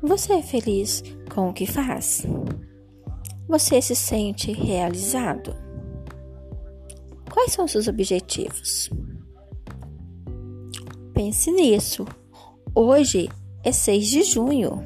Você é feliz com o que faz? Você se sente realizado? Quais são seus objetivos? Pense nisso. Hoje é 6 de junho.